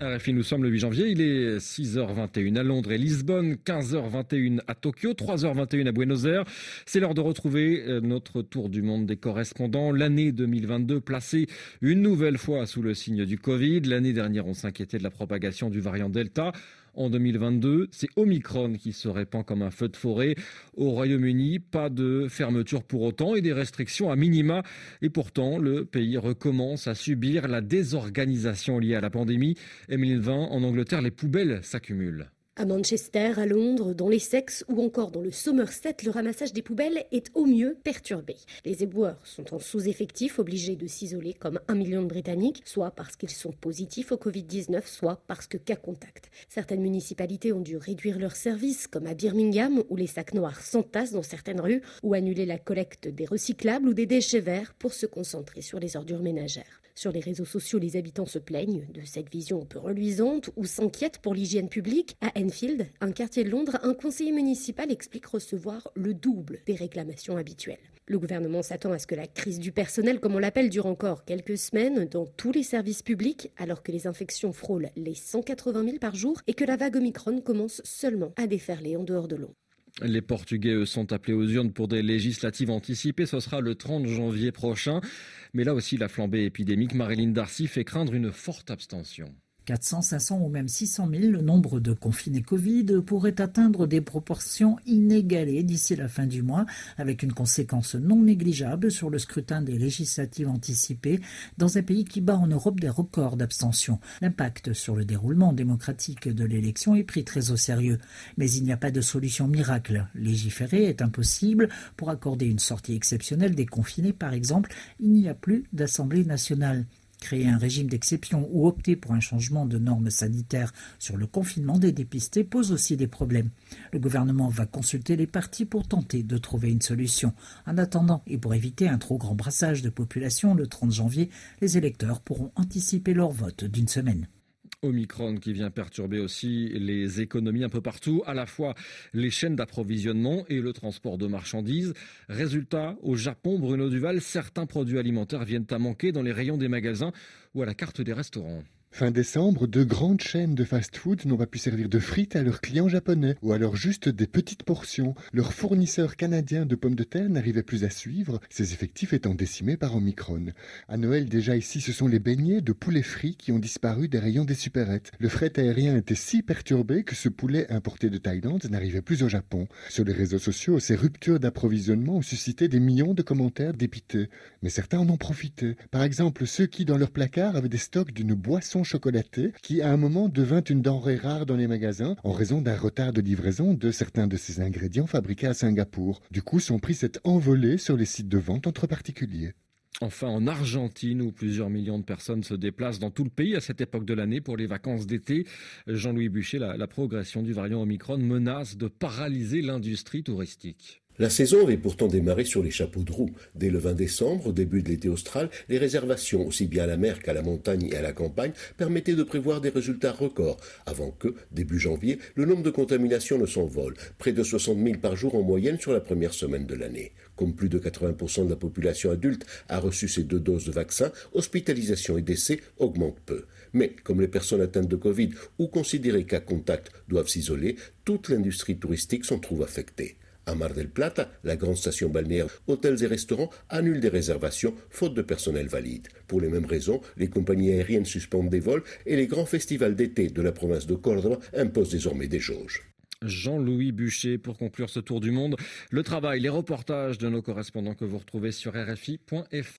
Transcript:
RFI, nous sommes le 8 janvier, il est 6h21 à Londres et Lisbonne, 15h21 à Tokyo, 3h21 à Buenos Aires. C'est l'heure de retrouver euh, notre tour du monde des correspondants. L'année 2022 placée une nouvelle fois sous le signe du Covid. L'année dernière, on s'inquiétait de la propagation du variant Delta en 2022. C'est Omicron qui se répand comme un feu de forêt. Au Royaume-Uni, pas de fermeture pour autant et des restrictions à minima. Et pourtant, le pays recommence à subir la désorganisation liée à la pandémie. Emeline Vin, en Angleterre, les poubelles s'accumulent. À Manchester, à Londres, dans l'Essex ou encore dans le Somerset, le ramassage des poubelles est au mieux perturbé. Les éboueurs sont en sous-effectif, obligés de s'isoler comme un million de Britanniques, soit parce qu'ils sont positifs au Covid-19, soit parce que cas contact. Certaines municipalités ont dû réduire leurs services, comme à Birmingham, où les sacs noirs s'entassent dans certaines rues, ou annuler la collecte des recyclables ou des déchets verts pour se concentrer sur les ordures ménagères. Sur les réseaux sociaux, les habitants se plaignent de cette vision un peu reluisante ou s'inquiètent pour l'hygiène publique. À Enfield, un quartier de Londres, un conseiller municipal explique recevoir le double des réclamations habituelles. Le gouvernement s'attend à ce que la crise du personnel, comme on l'appelle, dure encore quelques semaines dans tous les services publics, alors que les infections frôlent les 180 000 par jour et que la vague Omicron commence seulement à déferler en dehors de l'eau. Les Portugais sont appelés aux urnes pour des législatives anticipées. Ce sera le 30 janvier prochain. Mais là aussi, la flambée épidémique, Marilyn Darcy fait craindre une forte abstention. 400, 500 ou même 600 000, le nombre de confinés Covid pourrait atteindre des proportions inégalées d'ici la fin du mois, avec une conséquence non négligeable sur le scrutin des législatives anticipées dans un pays qui bat en Europe des records d'abstention. L'impact sur le déroulement démocratique de l'élection est pris très au sérieux. Mais il n'y a pas de solution miracle. Légiférer est impossible. Pour accorder une sortie exceptionnelle des confinés, par exemple, il n'y a plus d'Assemblée nationale. Créer un régime d'exception ou opter pour un changement de normes sanitaires sur le confinement des dépistés pose aussi des problèmes. Le gouvernement va consulter les partis pour tenter de trouver une solution. En attendant, et pour éviter un trop grand brassage de population le 30 janvier, les électeurs pourront anticiper leur vote d'une semaine. Omicron qui vient perturber aussi les économies un peu partout, à la fois les chaînes d'approvisionnement et le transport de marchandises. Résultat, au Japon, Bruno Duval, certains produits alimentaires viennent à manquer dans les rayons des magasins ou à la carte des restaurants. Fin décembre, de grandes chaînes de fast-food n'ont pas pu servir de frites à leurs clients japonais, ou alors juste des petites portions. Leurs fournisseurs canadiens de pommes de terre n'arrivaient plus à suivre, ces effectifs étant décimés par Omicron. À Noël, déjà ici, ce sont les beignets de poulet frit qui ont disparu des rayons des supérettes. Le fret aérien était si perturbé que ce poulet importé de Thaïlande n'arrivait plus au Japon. Sur les réseaux sociaux, ces ruptures d'approvisionnement ont suscité des millions de commentaires dépités. Mais certains en ont profité. Par exemple, ceux qui, dans leur placard, avaient des stocks d'une boisson chocolaté qui à un moment devint une denrée rare dans les magasins en raison d'un retard de livraison de certains de ces ingrédients fabriqués à Singapour. Du coup, son prix s'est envolé sur les sites de vente entre particuliers. Enfin, en Argentine, où plusieurs millions de personnes se déplacent dans tout le pays à cette époque de l'année pour les vacances d'été, Jean-Louis Buchet, la progression du variant Omicron menace de paralyser l'industrie touristique. La saison avait pourtant démarré sur les chapeaux de roue. Dès le 20 décembre, au début de l'été austral, les réservations, aussi bien à la mer qu'à la montagne et à la campagne, permettaient de prévoir des résultats records, avant que, début janvier, le nombre de contaminations ne s'envole, près de 60 000 par jour en moyenne sur la première semaine de l'année. Comme plus de 80% de la population adulte a reçu ces deux doses de vaccin, hospitalisation et décès augmentent peu. Mais comme les personnes atteintes de Covid ou considérées qu'à contact doivent s'isoler, toute l'industrie touristique s'en trouve affectée. À Mar del Plata, la grande station balnéaire, hôtels et restaurants annulent des réservations faute de personnel valide. Pour les mêmes raisons, les compagnies aériennes suspendent des vols et les grands festivals d'été de la province de Córdoba imposent désormais des jauges. Jean-Louis Bûcher pour conclure ce tour du monde. Le travail, les reportages de nos correspondants que vous retrouvez sur rfi.fr.